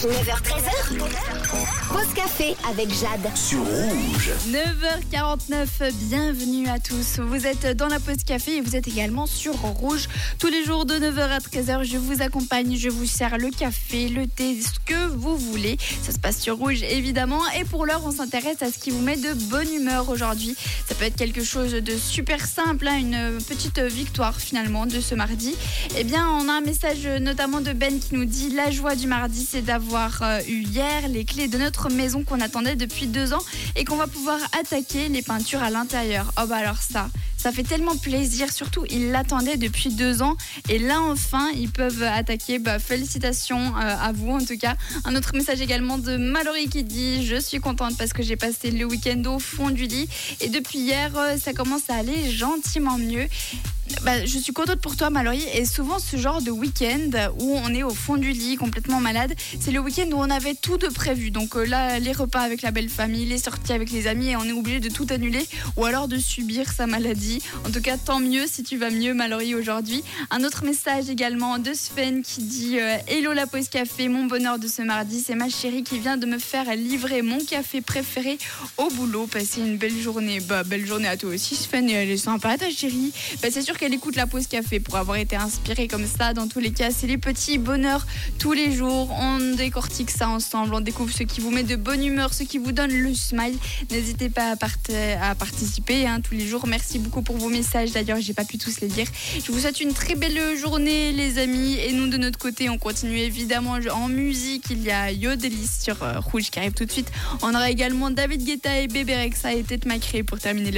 9h13h. Pause café avec Jade. sur Rouge. 9h49, bienvenue à tous. Vous êtes dans la pause café et vous êtes également sur Rouge. Tous les jours de 9h à 13h, je vous accompagne, je vous sers le café, le thé, ce que vous voulez. Ça se passe sur Rouge évidemment. Et pour l'heure, on s'intéresse à ce qui vous met de bonne humeur aujourd'hui. Ça peut être quelque chose de super simple, hein, une petite victoire finalement de ce mardi. Eh bien, on a un message notamment de Ben qui nous dit La joie du mardi, c'est d'avoir euh, eu hier les clés de notre maison qu'on attendait depuis deux ans et qu'on va pouvoir attaquer les peintures à l'intérieur. Oh bah alors ça, ça fait tellement plaisir. Surtout, ils l'attendaient depuis deux ans et là enfin, ils peuvent attaquer. Bah, félicitations euh, à vous en tout cas. Un autre message également de Mallory qui dit Je suis contente parce que j'ai passé le week-end au fond du lit et depuis hier, euh, ça commence à aller gentiment mieux. Bah, je suis contente pour toi, Mallory. Et souvent, ce genre de week-end où on est au fond du lit, complètement malade, c'est le week-end où on avait tout de prévu. Donc euh, là, les repas avec la belle famille, les sorties avec les amis, et on est obligé de tout annuler ou alors de subir sa maladie. En tout cas, tant mieux si tu vas mieux, Mallory, aujourd'hui. Un autre message également de Sven qui dit euh, Hello la pause café, mon bonheur de ce mardi, c'est ma chérie qui vient de me faire livrer mon café préféré au boulot. Passez une belle journée. Bah, belle journée à toi aussi, Sven. Et elle est sympa, ta chérie. Bah, c'est sûr qu'elle écoute la pause café pour avoir été inspirée comme ça. Dans tous les cas, c'est les petits bonheurs tous les jours. On décortique ça ensemble. On découvre ce qui vous met de bonne humeur, ce qui vous donne le smile. N'hésitez pas à, part- à participer hein, tous les jours. Merci beaucoup pour vos messages. D'ailleurs, j'ai pas pu tous les lire. Je vous souhaite une très belle journée, les amis. Et nous, de notre côté, on continue évidemment en musique. Il y a Yodelis sur euh, Rouge qui arrive tout de suite. On aura également David Guetta et Bébé Rexa et Tête Macré pour terminer.